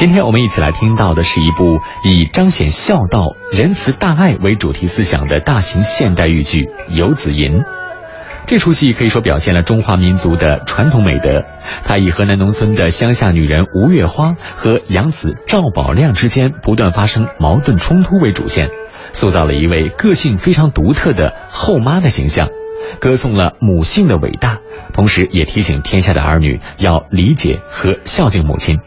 今天我们一起来听到的是一部以彰显孝道、仁慈大爱为主题思想的大型现代豫剧《游子吟》。这出戏可以说表现了中华民族的传统美德。它以河南农村的乡下女人吴月花和养子赵宝亮之间不断发生矛盾冲突为主线，塑造了一位个性非常独特的后妈的形象，歌颂了母性的伟大，同时也提醒天下的儿女要理解和孝敬母亲。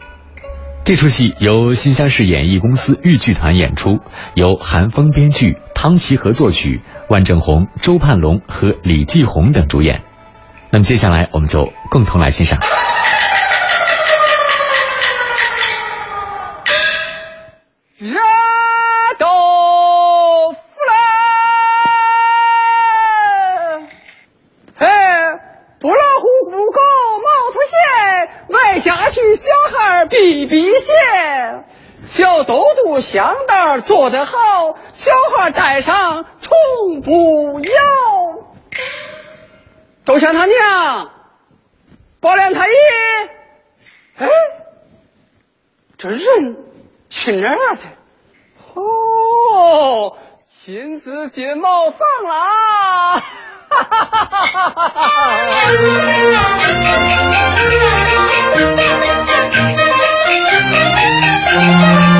这出戏由新乡市演艺公司豫剧团演出，由韩风编剧，汤奇合作曲，万正红、周盼龙和李继红等主演。那么接下来我们就共同来欣赏。比比线，小豆豆香袋做得好，小孩带上从不摇。周香他娘，宝莲太爷，哎，这人去哪儿了？这哦，亲自进茅房啦！哈哈哈哈哈哈！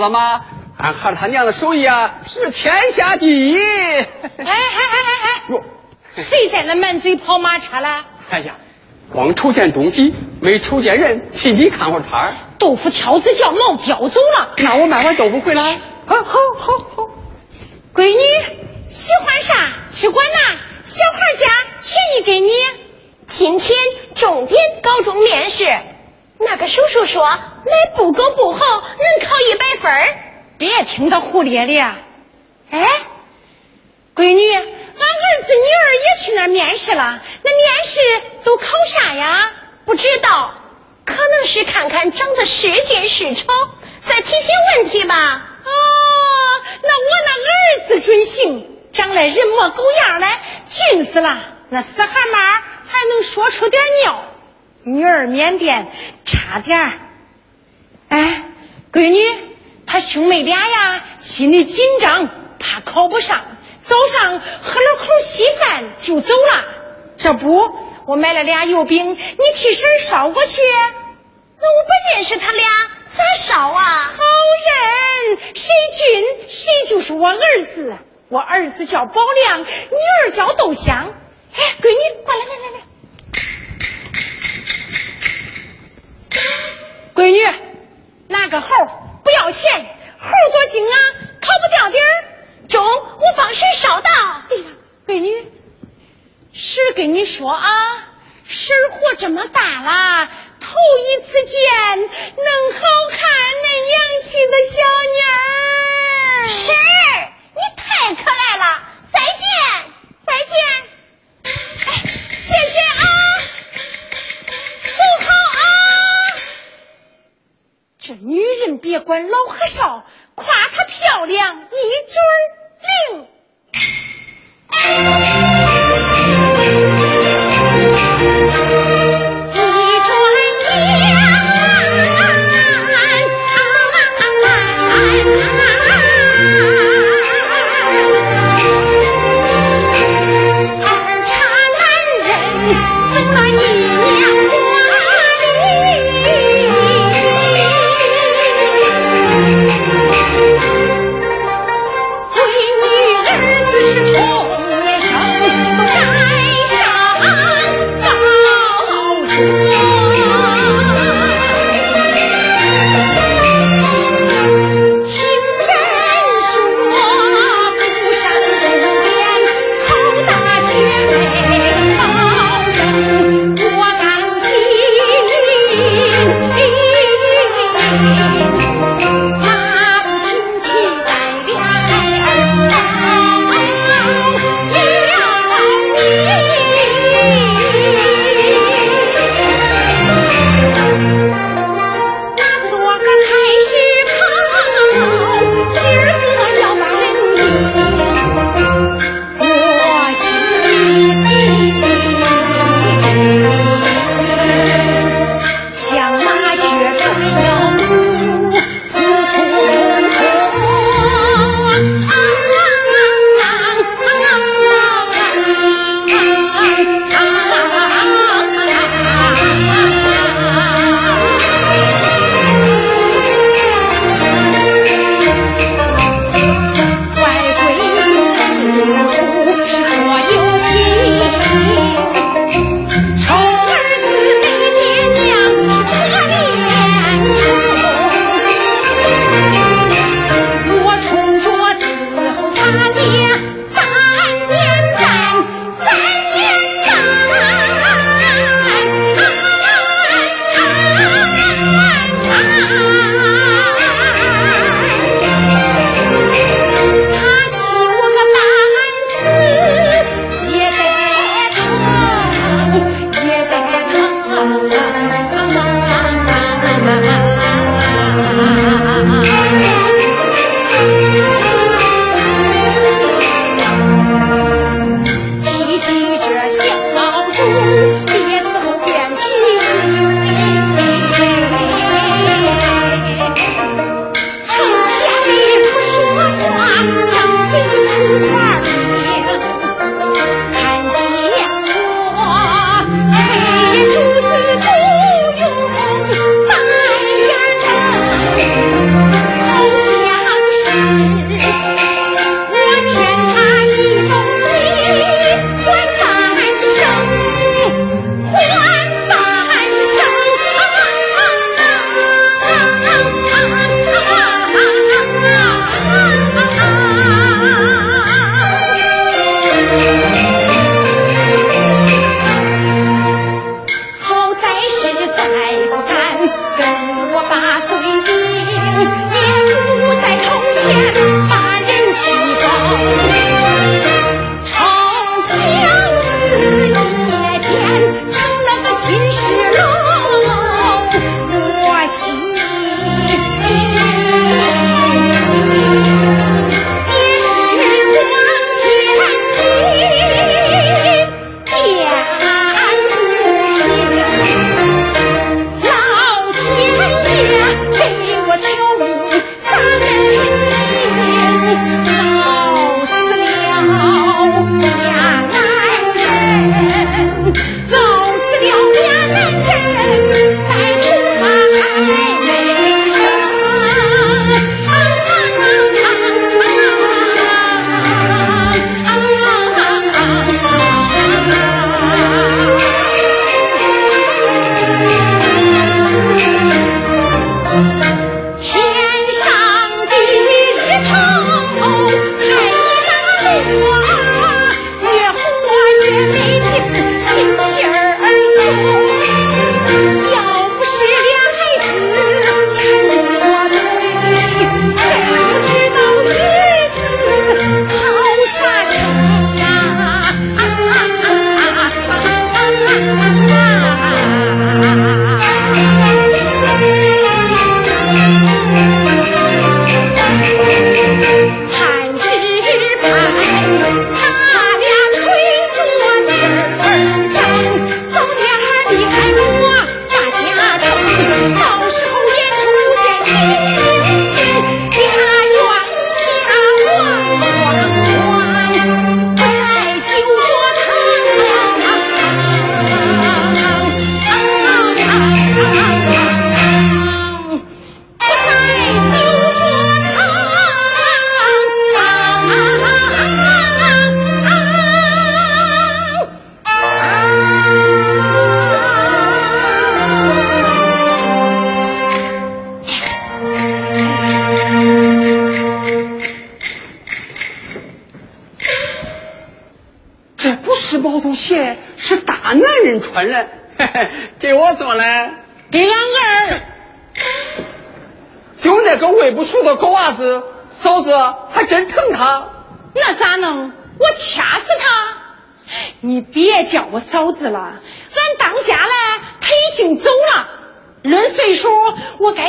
道谁做的吗？俺孩他娘的手艺啊，是天下第一。哎哎哎哎哎！谁在那满嘴跑马车了？哎呀，光瞅见东西，没瞅见人，替你看会儿摊儿。豆腐挑子叫毛叼走了。那我买碗豆腐回来。啊，好，好，好，闺女喜欢啥只管拿，小孩家便宜给你。今天重点高中面试，那个叔叔说那不够不好，能考一百分听他胡咧咧。哎，闺女，俺儿子女儿也去那面试了，那面试都考啥呀？不知道，可能是看看长得是俊是丑，再提些问题吧。哦那我那儿子准行，长得人模狗样的，俊死了。那死蛤蟆还能说出点尿。女儿缅甸差点儿。哎，闺女，她兄妹俩呀，心里紧张，怕考不上，早上喝了口稀饭就走了。这不，我买了俩油饼，你替婶捎过去。那我不认识他俩，咋捎啊？好人，谁俊谁就是我儿子。我儿子叫宝亮，女儿叫豆香。哎，闺女，过来来来来。闺女，拿个猴，不要钱，猴多精啊，考不掉底儿。中，我帮婶捎到。哎呀，闺女，婶跟你说啊，婶活这么大了，头一次见能好看、恁洋气的小妮儿。婶儿，你太可爱了，再见，再见。哎，谢谢啊，这女人别管老和少，夸她漂亮一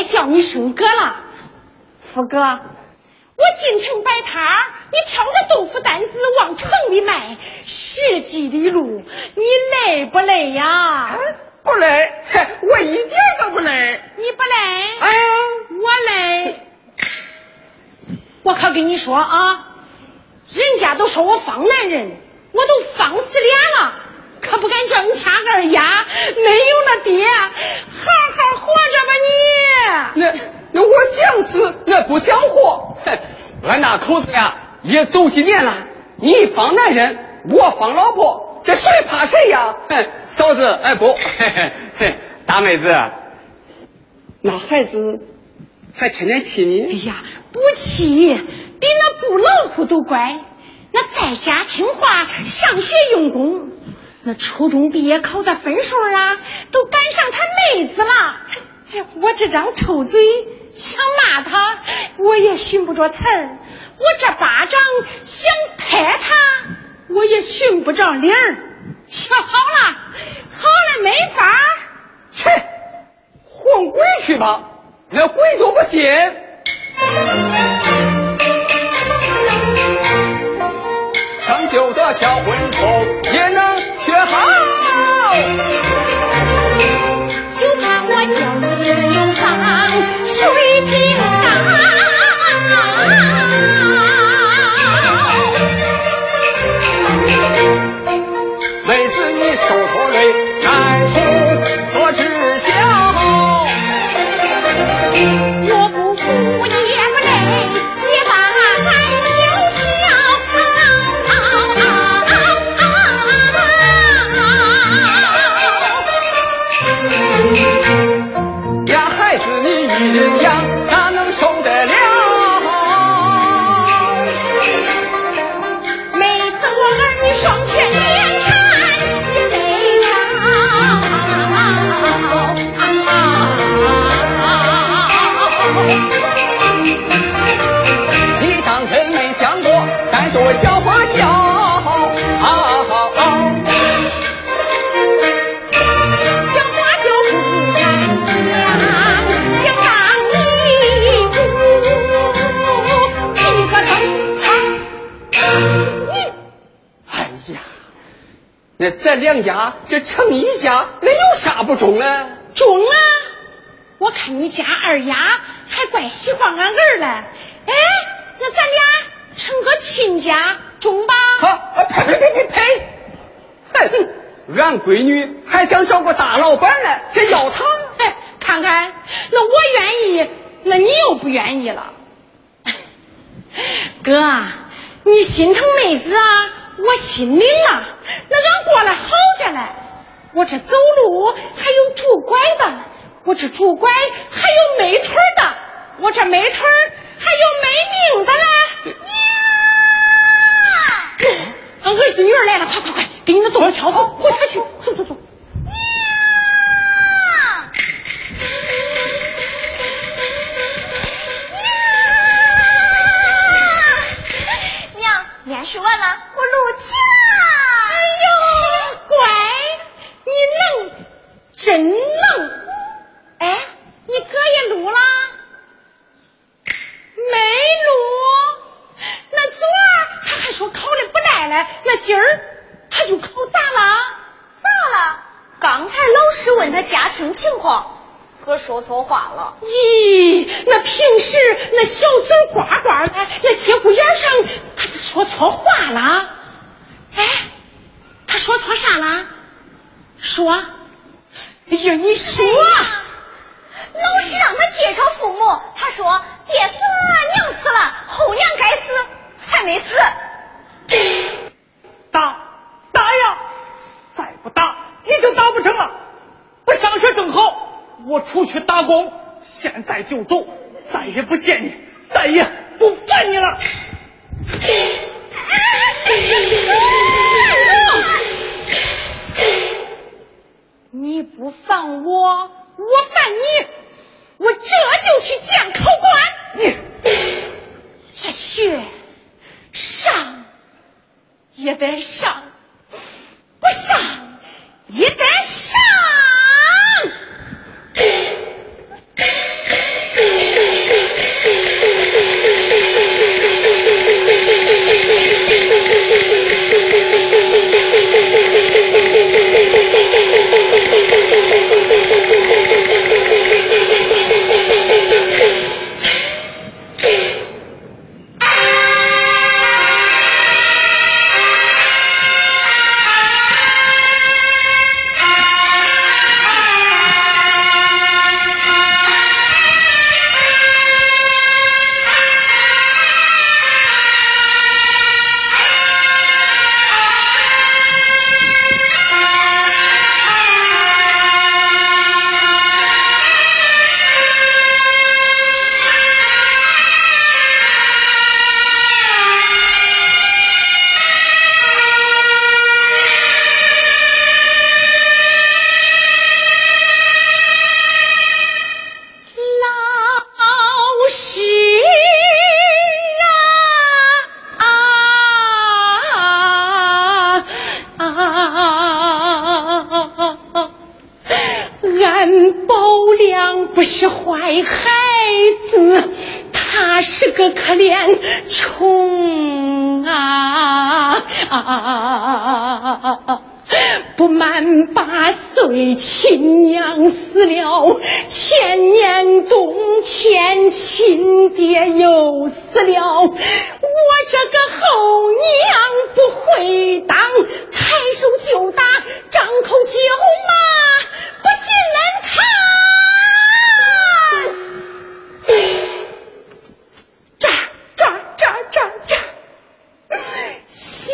该叫你声哥了。福哥，我进城摆摊儿，你挑着豆腐担子往城里卖，十几里路，你累不累呀？不累，我一点都不累。你不累？哎，我累。我可跟你说啊，人家都说我方男人，我都方死脸了，可不敢叫你掐二丫，没有那爹，好好活着吧你。那那我想死，那不想活。哼俺那口子呀，也走几年了。你方男人，我方老婆。这谁怕谁呀？哼，嫂子，哎不，嘿嘿嘿，大妹子，那孩子还天天气你？哎呀，不气，比那布老虎都乖。那在家听话，上学用功。那初中毕业考的分数啊，都赶上他妹子了。我这张臭嘴想骂他，我也寻不着词儿。我这巴掌想拍他。我也寻不着理儿，学好了，好了没法切，混鬼去吧，那鬼都不信。长久的小混头也能学好，就怕我教你有上水平你心疼妹子啊？我心领了，那俺过来好着嘞。我这走路还有拄拐的，我这拄拐还有没腿的，我这没腿还有没命的嘞。娘，俺儿子女儿来了，快快快，给你那豆腐挑好，回家去，走走走。演示完了，我录起了。哎呦，乖，你能，真能。哎，你哥也录了？没录。那昨儿他还说考的不赖嘞，那今儿他就考砸了？咋了？刚才老师问他家庭情况。哥说错话了。咦，那平时那小嘴呱呱的，那节骨眼上他说错话了。哎，他说错啥了？说，哎呀，你说。老师让他介绍父母，他说爹死了，娘死了，后娘该死还没死。打打呀！再不打你就打不成了。不上学正好。我出去打工，现在就走，再也不见你，再也不烦你了。你不放我，我烦你，我这就去见考官。你这学上也得上，不上也得上。良不是坏孩子，他是个可怜虫啊！啊不满八岁，亲娘死了；前年冬天，亲爹又死了。我这个后娘不会当，抬手就打，张口就骂，不信恁看。这儿这儿这儿这儿这儿。小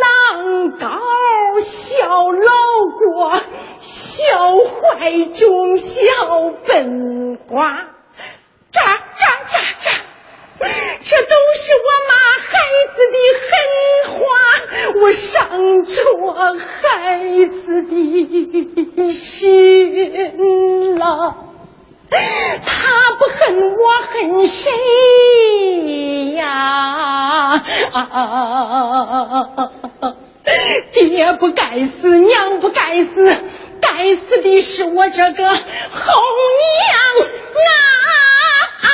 狼羔，小老郭，小坏种，小笨瓜，这儿这这，都是我妈孩子的狠话，我伤着孩子的心了。他不恨我恨谁呀？啊！爹不该死，娘不该死，该死的是我这个后娘啊！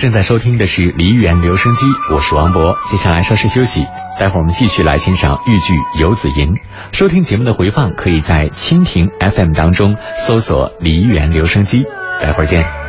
正在收听的是梨园留声机，我是王博。接下来稍事休息，待会儿我们继续来欣赏豫剧《游子吟》。收听节目的回放，可以在蜻蜓 FM 当中搜索“梨园留声机”。待会儿见。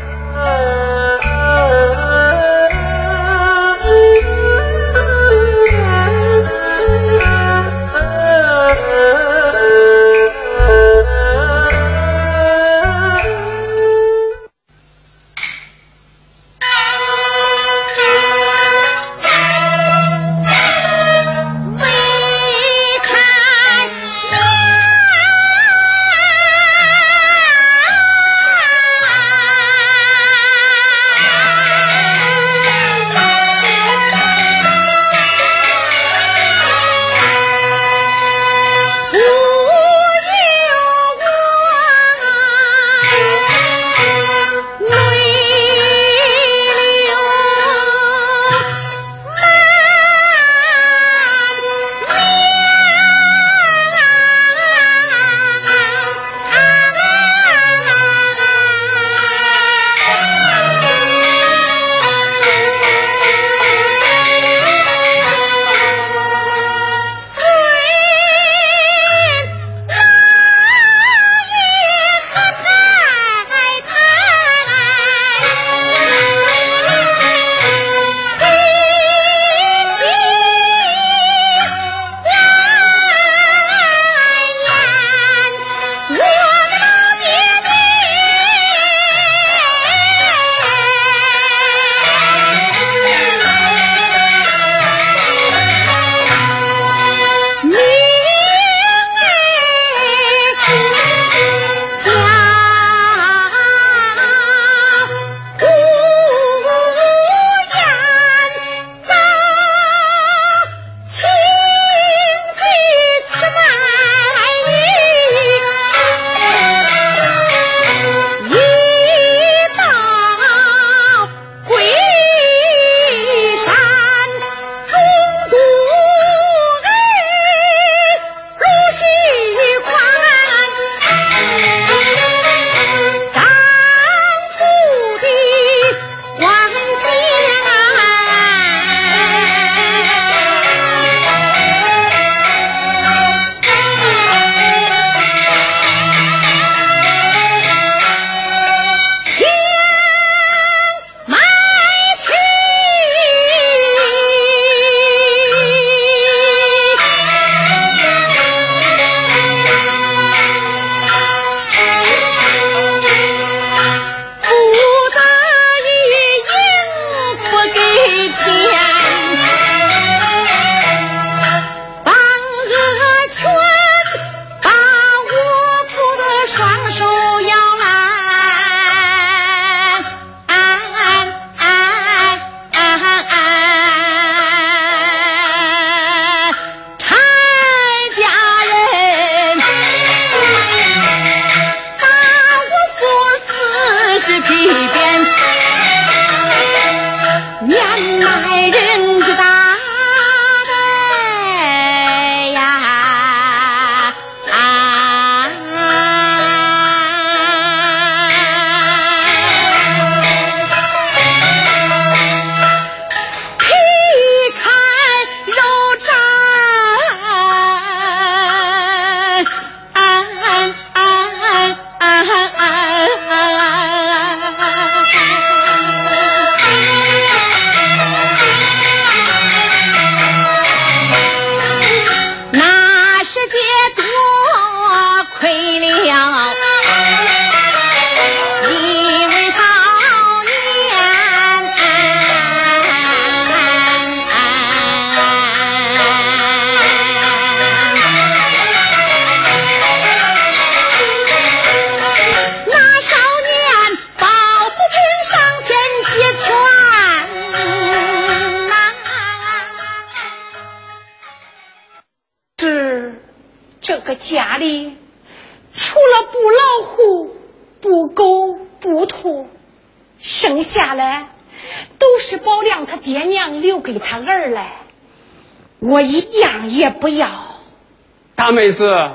子，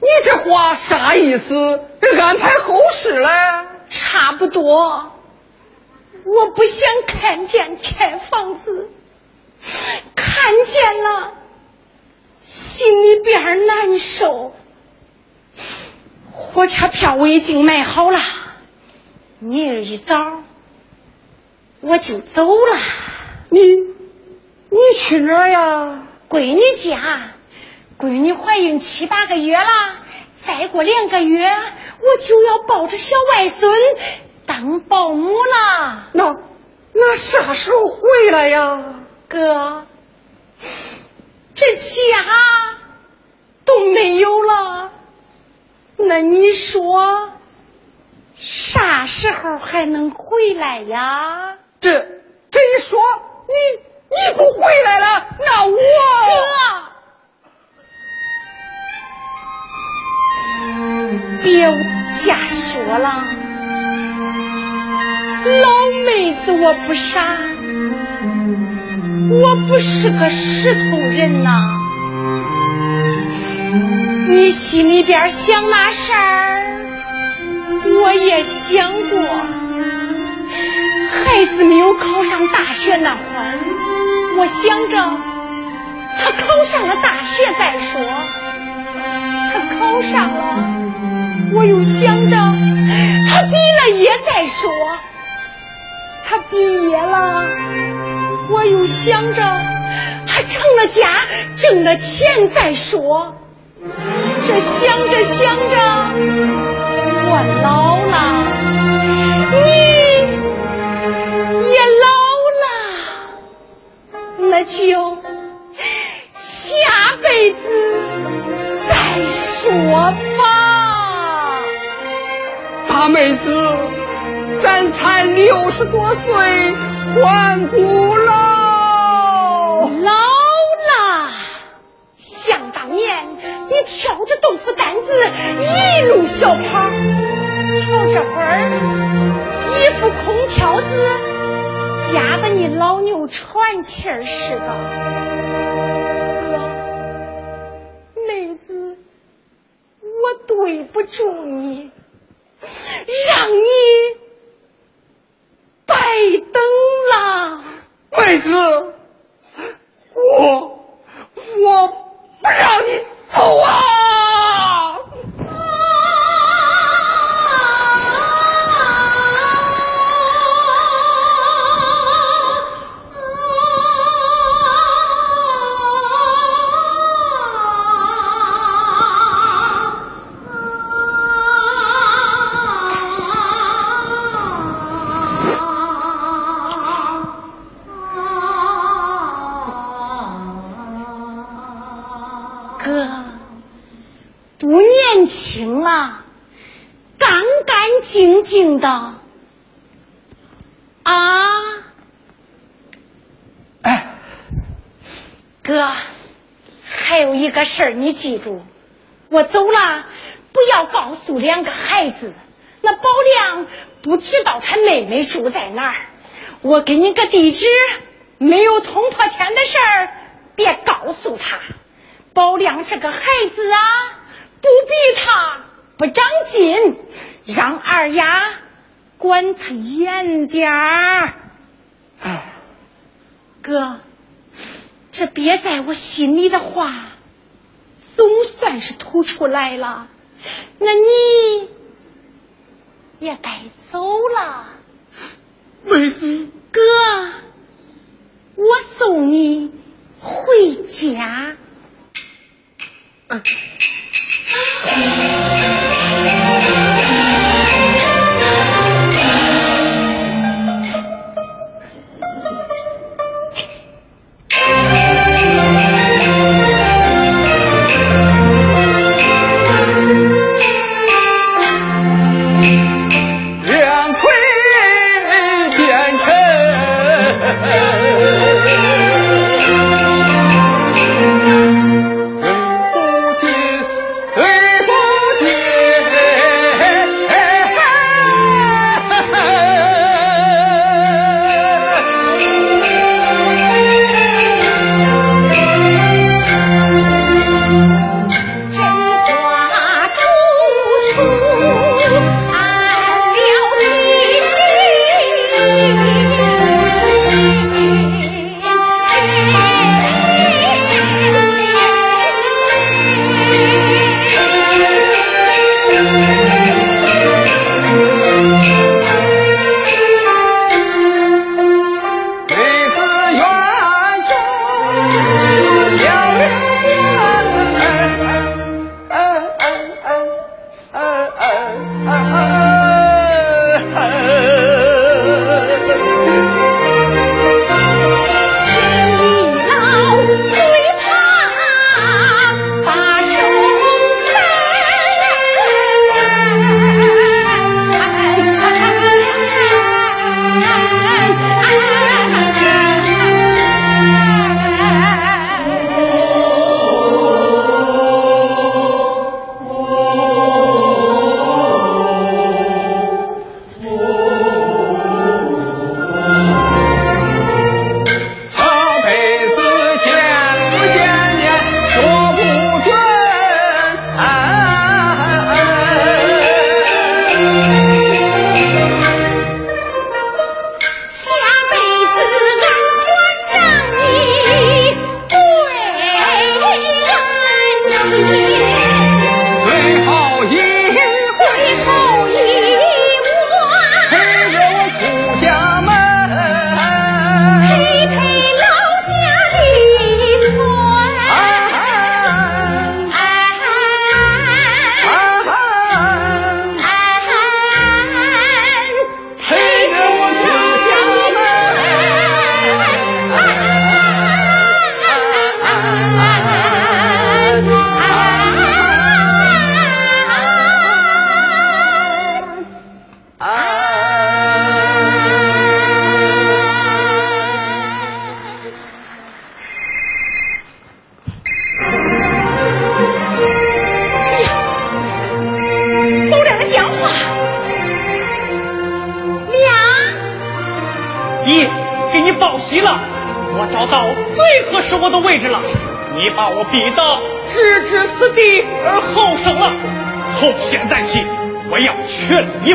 你这话啥意思？安排后事嘞？差不多。我不想看见拆房子，看见了心里边难受。火车票我已经买好了，明儿一早我就走了。你你去哪儿呀？闺女家，闺女怀孕七八个月了，再过两个月我就要抱着小外孙当保姆了。那那啥时候回来呀？哥，这家都没有了，那你说啥时候还能回来呀？这这一说，你你不回来了，那我哥，别瞎说了，老妹子我不傻，我不是个石头人呐。你心里边想那事儿，我也想过。孩子没有考上大学那会儿，我想着他考上了大学再说。他考上了，我又想着他毕了业再说。他毕业了，我又想着他成了家，挣了钱再说。这想着想着，我老了，你也老了，那就下辈子再说吧。大妹子，咱才六十多岁，还古喽。老了，想当年你挑着豆腐担子一路小跑，瞧这会儿一副空挑子，夹得你老牛喘气儿似的。对不住你，让你白等了。妹子，我我不让你走啊！净净的啊！哎，哥，还有一个事儿你记住，我走了不要告诉两个孩子，那宝亮不知道他妹妹住在哪儿。我给你个地址，没有捅破天的事儿，别告诉他。宝亮这个孩子啊，不比他不长进，让二丫管他严点儿。哎，哥，这憋在我心里的话，总算是吐出来了。那你也该走了，妹子，哥，我送你回家。哎，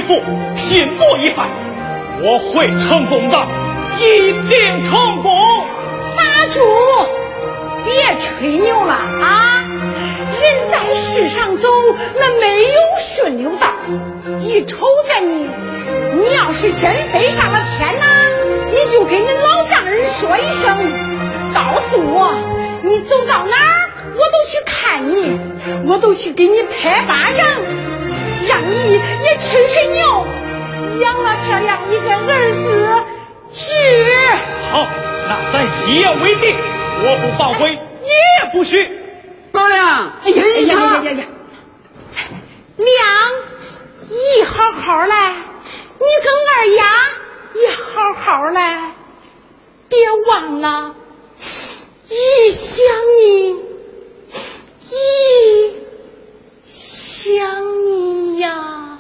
全力以赴，拼搏一番，我会成功的，一定成功。打住！别吹牛了啊！人在世上走，那没有顺溜道。一瞅着你，你要是真飞上了天呐，你就跟你老丈人说一声，告诉我，你走到哪儿，我都去看你，我都去给你拍巴掌，也吹吹牛。养了这样一个儿子，是好，那咱一言为定，我不反悔，你也不许。老梁，哎呀哎呀呀呀呀！娘，一好好嘞，你跟二丫也好好嘞，别忘了，一想你，一想你呀。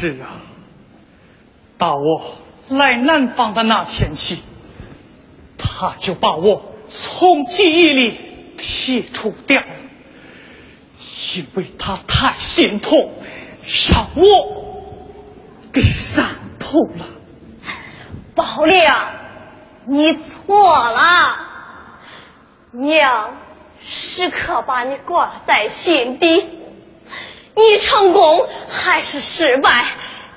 是啊，打我来南方的那天起，他就把我从记忆里剔除掉，因为他太心痛，让我给伤透了。宝亮，你错了，娘时刻把你挂在心底，你成功还是失败，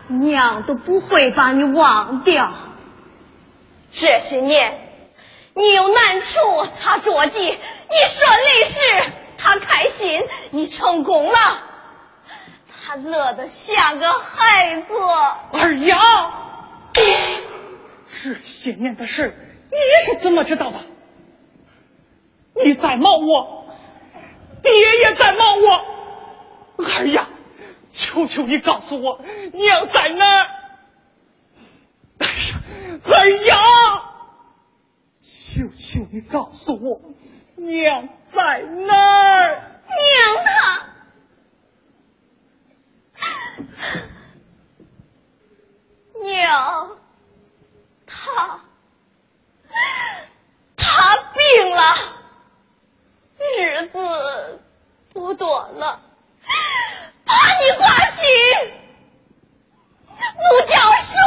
娘都不会把你忘掉。这些年，你有难处他着急，你顺利时他开心，你成功了，他乐得像个孩子。二丫，这些年的事你是怎么知道的？你在忙我，爹也在忙我。二丫，求求你告诉我，娘在哪儿？哎呀，二丫，求求你告诉我，娘在哪儿？娘她，娘，她，她病了，日子不多了，把你挂起不叫事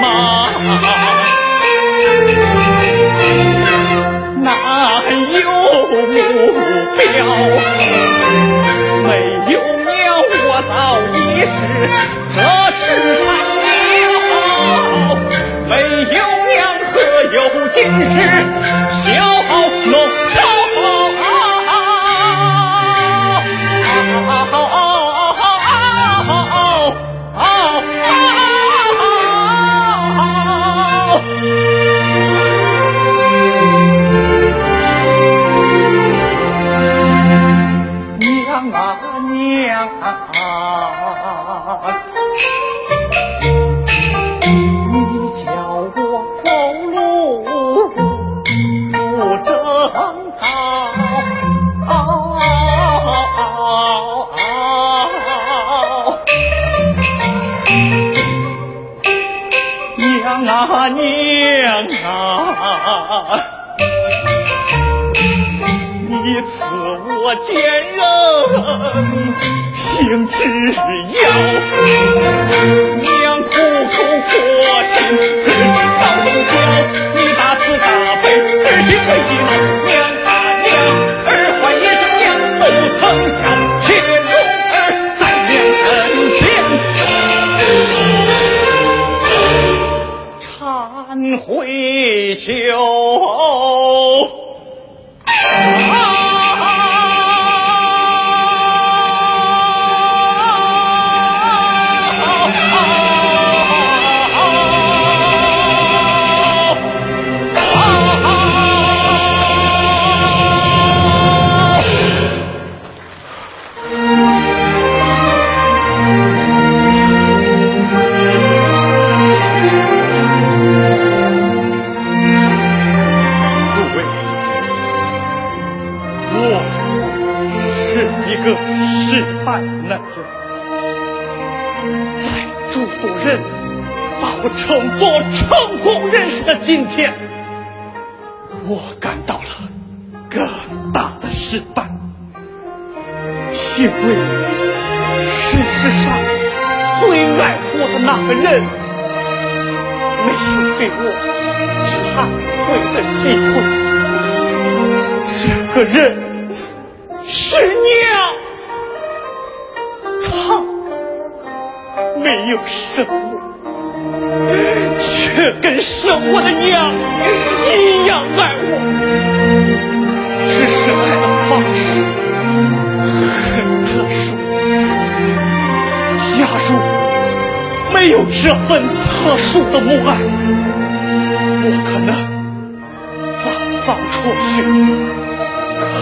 妈妈难有目标没有娘我早已是这世上鸟没有娘何有今日回秋。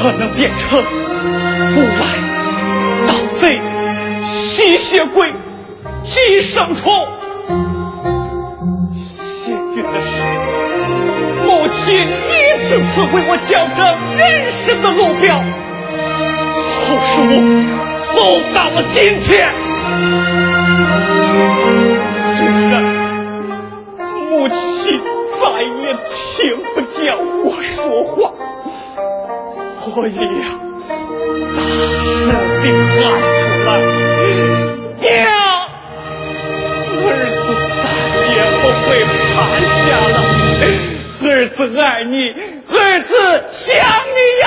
可能变成不外盗贼、吸血鬼、寄生虫。幸运的是，母亲一次次为我矫正人生的路标，好使我走到了今天。教我说话，我也要大声地喊出来：“娘，儿子再也不会趴下了。儿子爱你，儿子想你呀！”